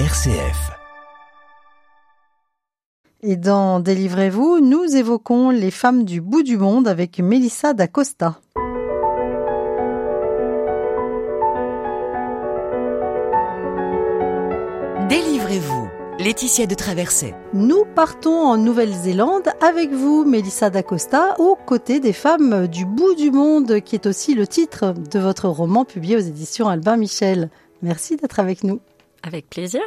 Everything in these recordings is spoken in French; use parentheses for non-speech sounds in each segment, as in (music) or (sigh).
RCF. Et dans Délivrez-vous, nous évoquons les femmes du bout du monde avec Mélissa d'Acosta. Délivrez-vous. Laetitia de Traversée. Nous partons en Nouvelle-Zélande avec vous, Mélissa d'Acosta, aux côtés des femmes du bout du monde, qui est aussi le titre de votre roman publié aux éditions Albin Michel. Merci d'être avec nous. Avec plaisir.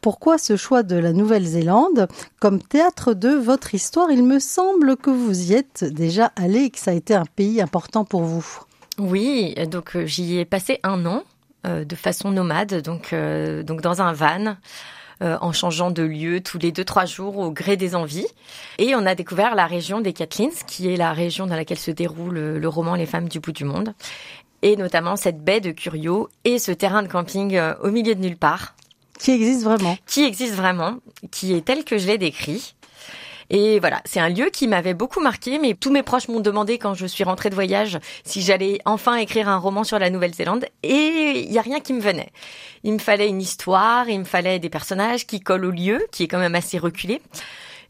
Pourquoi ce choix de la Nouvelle-Zélande comme théâtre de votre histoire? Il me semble que vous y êtes déjà allé et que ça a été un pays important pour vous. Oui, donc euh, j'y ai passé un an euh, de façon nomade, donc, euh, donc dans un van. euh, en changeant de lieu tous les deux trois jours au gré des envies et on a découvert la région des Catlins qui est la région dans laquelle se déroule le, le roman Les femmes du bout du monde et notamment cette baie de Curio et ce terrain de camping euh, au milieu de nulle part Qui existe vraiment qui existe vraiment, qui est tel que je l'ai décrit. Et voilà, c'est un lieu qui m'avait beaucoup marqué, mais tous mes proches m'ont demandé quand je suis rentrée de voyage si j'allais enfin écrire un roman sur la Nouvelle-Zélande, et il y a rien qui me venait. Il me fallait une histoire, il me fallait des personnages qui collent au lieu, qui est quand même assez reculé.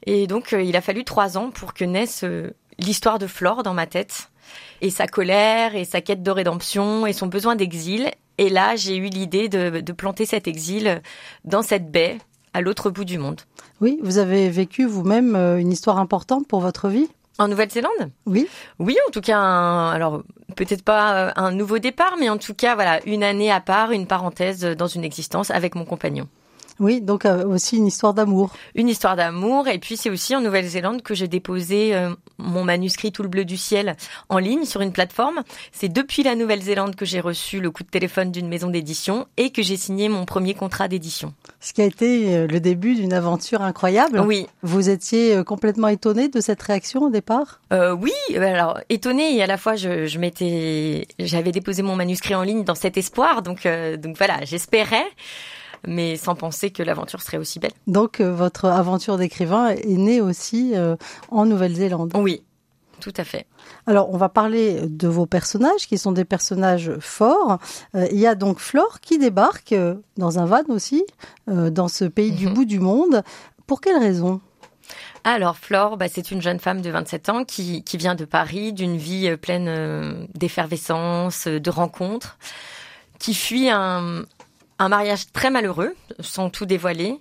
Et donc, euh, il a fallu trois ans pour que naisse euh, l'histoire de Flore dans ma tête, et sa colère, et sa quête de rédemption, et son besoin d'exil. Et là, j'ai eu l'idée de, de planter cet exil dans cette baie, à l'autre bout du monde. Oui, vous avez vécu vous-même euh, une histoire importante pour votre vie? En Nouvelle-Zélande? Oui. Oui, en tout cas, un- alors peut-être pas euh, un nouveau départ, mais en tout cas, voilà, une année à part, une parenthèse dans une existence avec mon compagnon. Oui, donc euh, aussi une histoire d'amour. Une histoire d'amour, et puis c'est aussi en Nouvelle-Zélande que j'ai déposé euh, mon manuscrit Tout le bleu du ciel en ligne sur une plateforme. C'est depuis la Nouvelle-Zélande que j'ai reçu le coup de téléphone d'une maison d'édition et que j'ai signé mon premier contrat d'édition. Ce qui a été euh, le début d'une aventure incroyable. Oui, Vous étiez euh, complètement étonné de cette réaction au départ? Euh, oui, euh, alors étonnée et à la fois je, je m'étais, j'avais déposé mon manuscrit en ligne dans cet espoir, donc euh, donc voilà, j'espérais, mais sans penser que l'aventure serait aussi belle. Donc euh, votre aventure d'écrivain est née aussi euh, en Nouvelle-Zélande. Oui, tout à fait. Alors on va parler de vos personnages qui sont des personnages forts. Euh, il y a donc Flore qui débarque euh, dans un van aussi, euh, dans ce pays du Mhm. bout du monde. Pour quelle raison? Alors Flore, bah, c'est une jeune femme de 27 ans qui, qui vient de Paris, d'une vie euh, pleine d'effervescence, de rencontres, qui fuit un, un mariage très malheureux, sans tout dévoiler,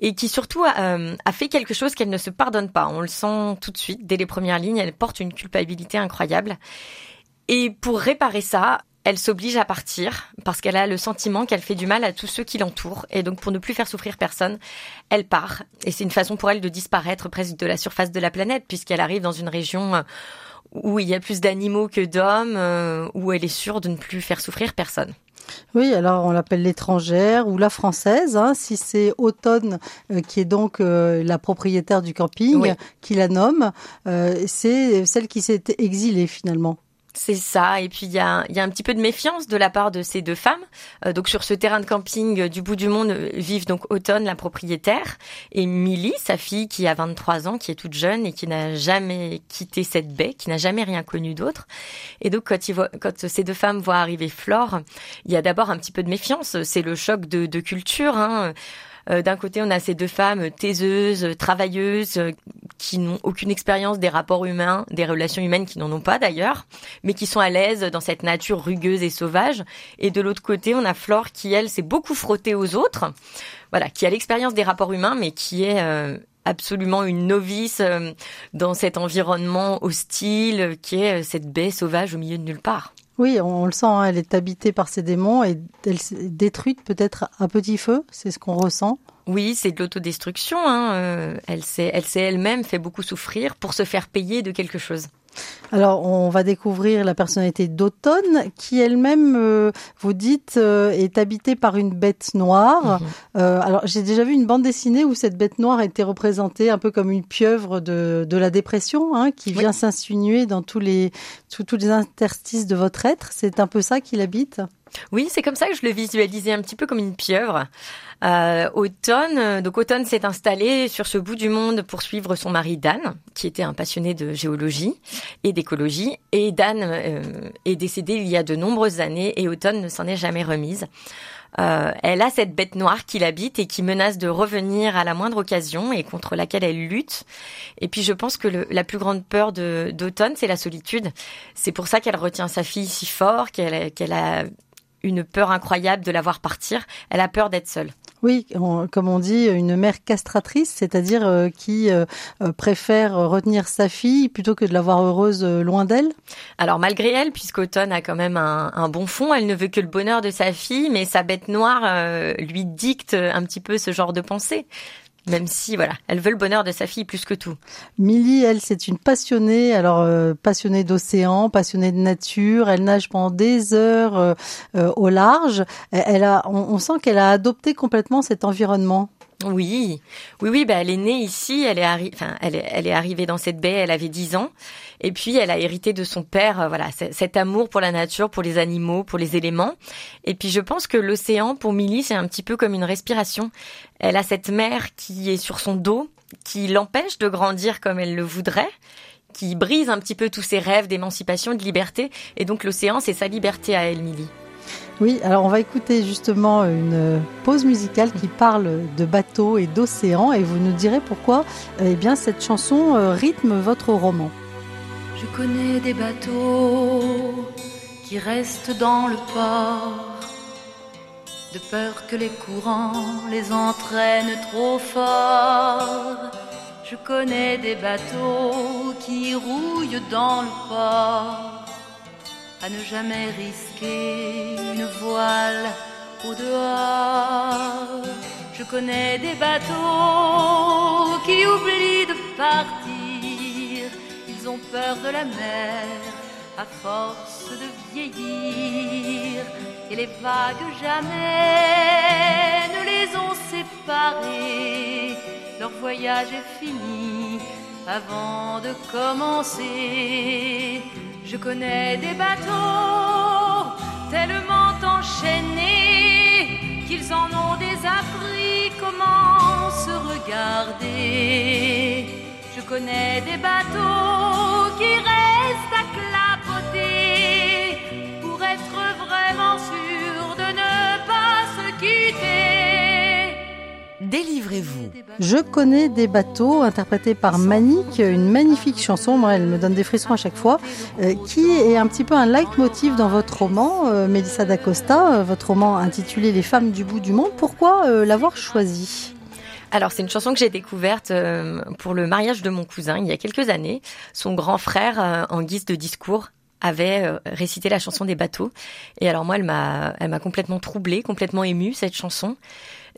et qui surtout a, euh, a fait quelque chose qu'elle ne se pardonne pas. On le sent tout de suite, dès les premières lignes, elle porte une culpabilité incroyable. Et pour réparer ça, elle s'oblige à partir parce qu'elle a le sentiment qu'elle fait du mal à tous ceux qui l'entourent. Et donc, pour ne plus faire souffrir personne, elle part. Et c'est une façon pour elle de disparaître presque de la surface de la planète puisqu'elle arrive dans une région euh, où il y a plus d'animaux que d'hommes, euh, où elle est sûre de ne plus faire souffrir personne. Oui, alors on l'appelle l'étrangère ou la française. hein, si c'est Automne euh, qui est donc euh, la propriétaire du camping, Oui. qui la nomme, euh, c'est celle qui s'est exilée finalement. C'est ça. Et puis il y a, y a un petit peu de méfiance de la part de ces deux femmes. Euh, donc sur ce terrain de camping euh, du bout du monde euh, vivent donc Automne, la propriétaire, et Millie, sa fille qui a 23 ans, qui est toute jeune et qui n'a jamais quitté cette baie, qui n'a jamais rien connu d'autre. Et donc quand, quand ces deux femmes voient arriver Flore, il y a d'abord un petit peu de méfiance. C'est le choc de, de culture. Hein. Euh, D'un côté, on a ces deux femmes taiseuses, travailleuses, qui n'ont aucune expérience des rapports humains, des relations humaines qui n'en ont pas d'ailleurs, mais qui sont à l'aise dans cette nature rugueuse et sauvage. Et de l'autre côté, on a Flore qui, elle, s'est beaucoup frottée aux autres, voilà, qui a l'expérience des rapports humains, mais qui est euh, absolument une novice euh, dans cet environnement hostile, qui est euh, cette baie sauvage au milieu de nulle part. Oui, on, le sent, hein, elle est habitée par ces démons et elle s'est détruite peut-être à petit feu, c'est ce qu'on ressent. Oui, c'est de l'autodestruction. Hein. euh, elle s'est, elle s'est elle-même fait beaucoup souffrir pour se faire payer de quelque chose. Alors, on va découvrir la personnalité d'Automne, qui elle-même, euh, vous dites, euh, est habitée par une bête noire. Mhm. Euh, alors, j'ai déjà vu une bande dessinée où cette bête noire était représentée un peu comme une pieuvre de, de la dépression, hein, qui Oui. vient s'insinuer dans tous les, tous, tous les interstices de votre être. C'est un peu ça qu'il habite. Oui, c'est comme ça que je le visualisais un petit peu comme une pieuvre. Euh, Automne, euh, donc Automne s'est installé sur ce bout du monde pour suivre son mari Dan, qui était un passionné de géologie et d'écologie. Et Dan euh, est décédé il y a de nombreuses années et Automne ne s'en est jamais remise. Euh, elle a cette bête noire qui l'habite et qui menace de revenir à la moindre occasion et contre laquelle elle lutte. Et puis je pense que la plus grande peur d'automne, c'est la solitude. C'est pour ça qu'elle retient sa fille si fort, qu'elle a une peur incroyable de la voir partir. Elle a peur d'être seule. Oui, comme on dit, une mère castratrice, c'est-à-dire euh, qui euh, euh, préfère retenir sa fille plutôt que de la voir heureuse loin d'elle. Alors malgré elle, puisqu'Automne a quand même un, un, bon fond, elle ne veut que le bonheur de sa fille, mais sa bête noire lui dicte un petit peu ce genre de pensée même si voilà, elle veut le bonheur de sa fille plus que tout. Millie, elle, c'est une passionnée, alors euh, passionnée d'océan, passionnée de nature. Elle nage pendant des heures euh, euh, au large. Elle a, on sent qu'elle a adopté complètement cet environnement. Oui, oui, oui. Bah, elle est née ici. Elle est, enfin, elle est, elle est arrivée dans cette baie. Elle avait 10 ans, et puis elle a hérité de son père. Euh, voilà, cet amour pour la nature, pour les animaux, pour les éléments. Et puis je pense que l'océan, pour Millie, c'est un petit peu comme une respiration. Elle a cette mer qui est sur son dos, qui l'empêche de grandir comme elle le voudrait qui brise un petit peu tous ses rêves d'émancipation, de liberté. Et donc l'océan, c'est sa liberté à elle, Millie. Oui, alors on va écouter justement une pause musicale qui parle de bateaux et d'océan et vous nous direz pourquoi eh bien, cette chanson euh, rythme votre roman. Je connais des bateaux qui restent dans le port de peur que les courants les entraînent trop fort. Je connais des bateaux qui rouillent dans le port à ne jamais risquer au dehors. Je connais des bateaux qui oublient de partir, ils ont peur de la mer à force de vieillir, et les vagues jamais ne les ont séparés. Leur voyage est fini avant de commencer. Je connais des bateaux Je connais des bateaux qui restent à clapoter pour être vraiment sûrs de ne pas se quitter. Délivrez-vous. Je connais des bateaux, interprétés par Manique, une magnifique chanson, moi elle me donne des frissons à chaque fois, euh, qui est un petit peu un leitmotiv dans votre roman, euh, Mélissa d'Acosta, euh, votre roman intitulé Les femmes du bout du monde. Pourquoi l'avoir choisi? Alors c'est une chanson que j'ai découverte pour le mariage de mon cousin il y a quelques années. Son grand frère, en guise de discours, avait récité la chanson des bateaux. Et alors moi, elle m'a, elle m'a complètement troublée, complètement émue cette chanson.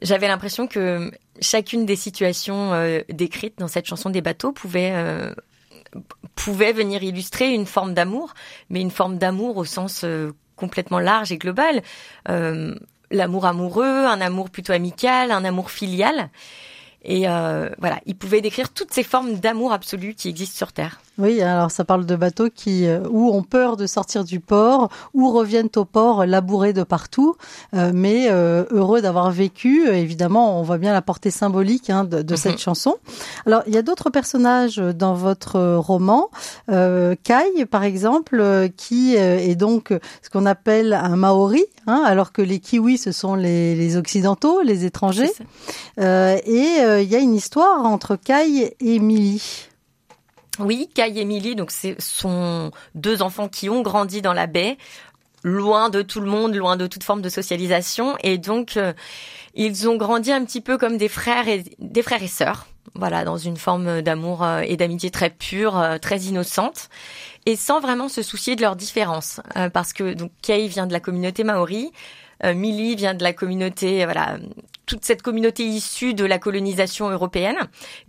J'avais l'impression que chacune des situations euh, décrites dans cette chanson des bateaux pouvait euh, pouvait venir illustrer une forme d'amour, mais une forme d'amour au sens euh, complètement large et global. L'amour amoureux, un amour plutôt amical, un amour filial. Et voilà, il pouvait décrire toutes ces formes d'amour absolu qui existent sur Terre. Oui, alors ça parle de bateaux qui euh, ou ont peur de sortir du port ou reviennent au port labourés de partout, euh, mais euh, heureux d'avoir vécu. Évidemment, on voit bien la portée symbolique hein, de, de cette mhm. chanson. Alors, il y a d'autres personnages dans votre roman. Kai, par exemple, qui est donc ce qu'on appelle un Maori, hein, alors que les Kiwis, ce sont les, les Occidentaux, les étrangers. et il y a une histoire entre Kai et Millie. Oui, Kai et Emily, donc ce sont deux enfants qui ont grandi dans la baie, loin de tout le monde, loin de toute forme de socialisation, et donc euh, ils ont grandi un petit peu comme des frères et des frères et sœurs. Voilà, dans une forme d'amour euh, et d'amitié très pure, euh, très innocente, et sans vraiment se soucier de leurs différences, parce que donc Kay vient de la communauté maori, Millie vient de la communauté, voilà, toute cette communauté issue de la colonisation européenne,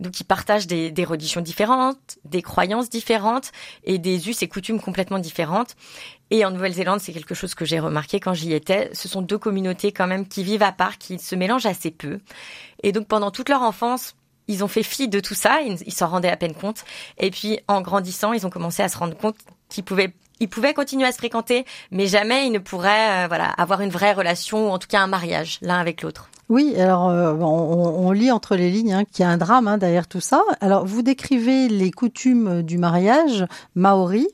donc qui partagent des, des religions différentes, des croyances différentes et des us et coutumes complètement différentes. Et en Nouvelle-Zélande, c'est quelque chose que j'ai remarqué quand j'y étais. Ce sont deux communautés quand même qui vivent à part, qui se mélangent assez peu. Et donc pendant toute leur enfance, ils ont fait fi de tout ça, ils s'en rendaient à peine compte. Et puis en grandissant, ils ont commencé à se rendre compte qu'ils pouvaient ils pouvaient continuer à se fréquenter, mais jamais ils ne pourraient euh, voilà avoir une vraie relation ou en tout cas un mariage l'un avec l'autre. Oui, alors euh, on, lit entre les lignes hein, qu'il y a un drame hein, derrière tout ça. Alors vous décrivez les coutumes du mariage maori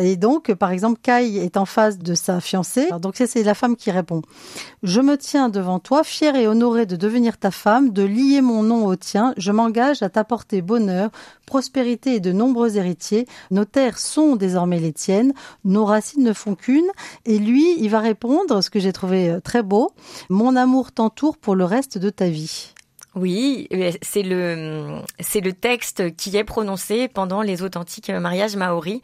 et donc par exemple Kai est en face de sa fiancée. Donc c'est la femme qui répond Je me tiens devant toi, fière et honorée de devenir ta femme, de lier mon nom au tien. Je m'engage à t'apporter bonheur, prospérité et de nombreux héritiers. Nos terres sont désormais les tiennes. Nos racines ne font qu'une. Et lui, il va répondre, ce que j'ai trouvé euh, très beau Mon amour t'entoure pour le reste de ta vie. Oui, c'est le c'est le texte qui est prononcé pendant les authentiques mariages maoris.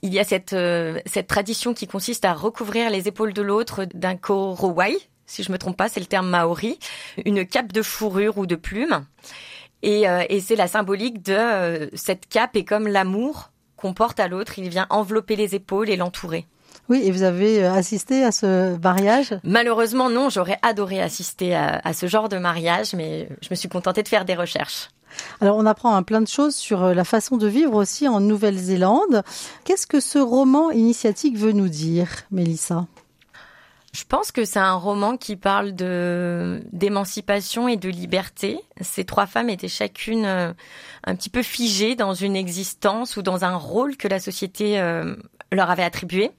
Il y a cette euh, cette tradition qui consiste à recouvrir les épaules de l'autre d'un korowai, si je me trompe pas, c'est le terme maori, une cape de fourrure ou de plume. Et, euh, et c'est la symbolique de euh, cette cape est comme l'amour qu'on porte à l'autre, il vient envelopper les épaules et l'entourer. Oui, et vous avez euh, assisté à ce mariage? Malheureusement, non. J'aurais adoré assister à, à, ce genre de mariage, mais je me suis contentée de faire des recherches. Alors, on apprend hein, plein de choses sur euh, la façon de vivre aussi en Nouvelle-Zélande. Qu'est-ce que ce roman initiatique veut nous dire, Mélissa? Je pense que c'est un roman qui parle de d'émancipation et de liberté. Ces trois femmes étaient chacune euh, un petit peu figées dans une existence ou dans un rôle que la société leur avait attribué.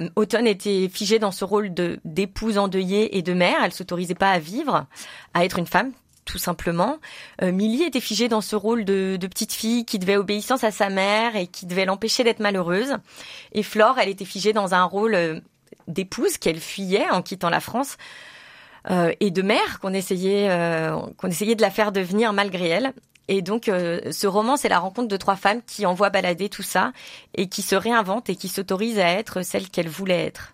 Euh, Autumn était figée dans ce rôle de d'épouse endeuillée et de mère. Elle s'autorisait pas à vivre, à être une femme, tout simplement. Euh, Millie était figée dans ce rôle de, de, petite fille qui devait obéissance à sa mère et qui devait l'empêcher d'être malheureuse. Et Flore, elle était figée dans un rôle euh, d'épouse qu'elle fuyait en quittant la France. Euh, et de mère qu'on essayait euh, qu'on essayait de la faire devenir malgré elle. Et donc, euh, ce roman, c'est la rencontre de trois femmes qui envoient balader tout ça et qui se réinventent et qui s'autorisent à être celles qu'elles voulaient être.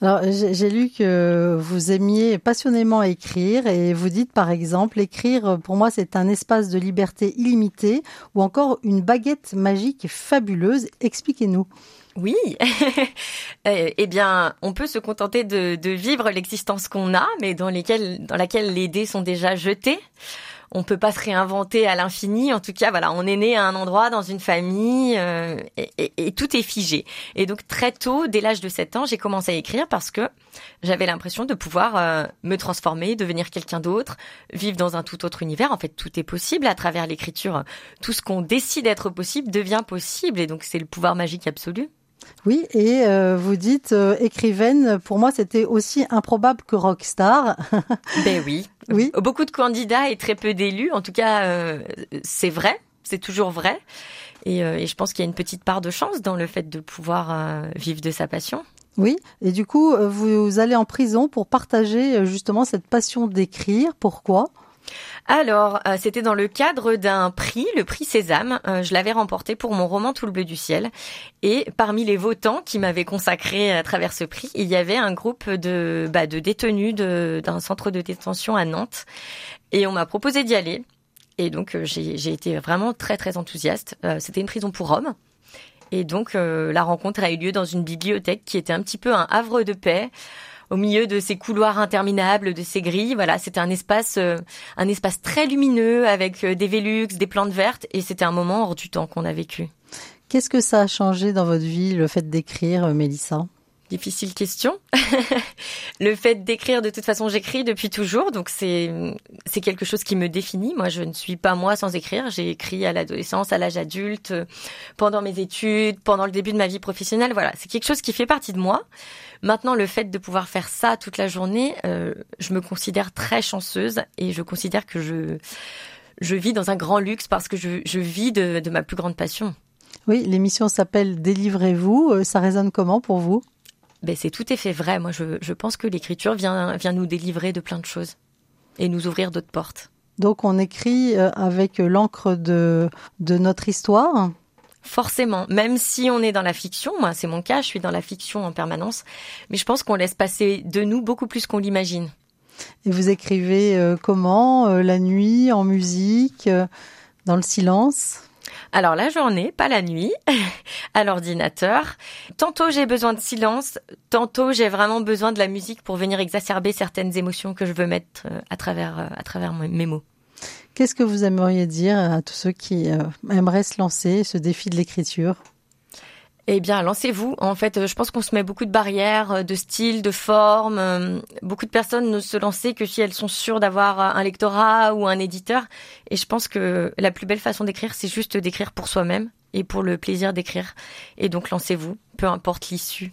Alors, j'ai lu que vous aimiez passionnément écrire et vous dites par exemple, écrire pour moi c'est un espace de liberté illimitée ou encore une baguette magique fabuleuse. Expliquez-nous. Oui, (laughs) eh bien, on peut se contenter de, de vivre l'existence qu'on a, mais dans, lesquelles, dans laquelle les dés sont déjà jetés on peut pas se réinventer à l'infini. En tout cas, voilà, on est né à un endroit, dans une famille, euh, et, tout est figé. Et donc très tôt, dès l'âge de 7 ans, j'ai commencé à écrire parce que j'avais l'impression de pouvoir euh, me transformer, devenir quelqu'un d'autre, vivre dans un tout autre univers. En fait, tout est possible à travers l'écriture. Tout ce qu'on décide d'être possible devient possible, et donc c'est le pouvoir magique absolu. Oui, et euh, vous dites euh, écrivaine, pour moi c'était aussi improbable que rockstar. (laughs) ben oui. Oui. Beaucoup de candidats et très peu d'élus. En tout cas, euh, c'est vrai, c'est toujours vrai. Et, et je pense qu'il y a une petite part de chance dans le fait de pouvoir vivre de sa passion. Oui, et du coup, vous allez en prison pour partager justement cette passion d'écrire. Pourquoi? Alors, euh, c'était dans le cadre d'un prix, le prix Sésame. Euh, je l'avais remporté pour mon roman Tout le bleu du ciel. Et parmi les votants qui m'avaient consacré à travers ce prix, il y avait un groupe de, bah, de détenus d'un centre de détention à Nantes. Et on m'a proposé d'y aller. Et donc, euh, j'ai été vraiment très, très enthousiaste. c'était une prison pour hommes. Et donc, la rencontre a eu lieu dans une bibliothèque qui était un petit peu un havre de paix au milieu de ces couloirs interminables, de ces grilles. Voilà, c'était un espace, euh, un espace très lumineux avec euh, des Vélux, des plantes vertes, et c'était un moment hors du temps qu'on a vécu. Qu'est-ce que ça a changé dans votre vie, le fait d'écrire, euh, Mélissa? Difficile question. (laughs) le fait d'écrire, de toute façon, j'écris depuis toujours, donc c'est c'est quelque chose qui me définit. Moi, je ne suis pas moi sans écrire. J'ai écrit à l'adolescence, à l'âge adulte, pendant mes études, pendant le début de ma vie professionnelle. Voilà, c'est quelque chose qui fait partie de moi. Maintenant, le fait de pouvoir faire ça toute la journée, euh, je me considère très chanceuse et je considère que je je vis dans un grand luxe parce que je, je vis de, de ma plus grande passion. Oui, l'émission s'appelle Délivrez-vous. Euh, ça résonne comment pour vous? Ben, c'est tout à fait vrai. Moi, je, je pense que l'écriture vient, vient nous délivrer de plein de choses et nous ouvrir d'autres portes. Donc, on écrit euh, avec l'encre de, de notre histoire Forcément, même si on est dans la fiction, moi c'est mon cas, je suis dans la fiction en permanence, mais je pense qu'on laisse passer de nous beaucoup plus qu'on l'imagine. Et vous écrivez euh, comment euh, La nuit, en musique, dans le silence? Alors la journée, pas la nuit, (laughs) à l'ordinateur. Tantôt j'ai besoin de silence, tantôt j'ai vraiment besoin de la musique pour venir exacerber certaines émotions que je veux mettre euh, à travers, euh, à travers mes mots. Qu'est-ce que vous aimeriez dire à tous ceux qui euh, aimeraient se lancer, ce défi de l'écriture? Eh bien, lancez-vous. En fait, je pense qu'on se met beaucoup de barrières, de style, de forme. Beaucoup de personnes ne se lancer que si elles sont sûres d'avoir un lectorat ou un éditeur. Et je pense que la plus belle façon d'écrire, c'est juste d'écrire pour soi-même et pour le plaisir d'écrire. Et donc, lancez-vous, peu importe l'issue.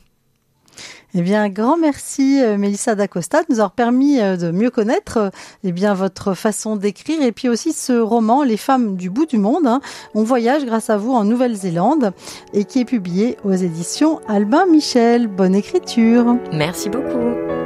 Eh bien, grand merci euh, Mélissa D'Acosta de nous avoir permis euh, de mieux connaître euh, eh bien votre façon d'écrire et puis aussi ce roman Les femmes du bout du monde. Hein. On voyage grâce à vous en Nouvelle-Zélande et qui est publié aux éditions Albin Michel. Bonne écriture. Merci beaucoup.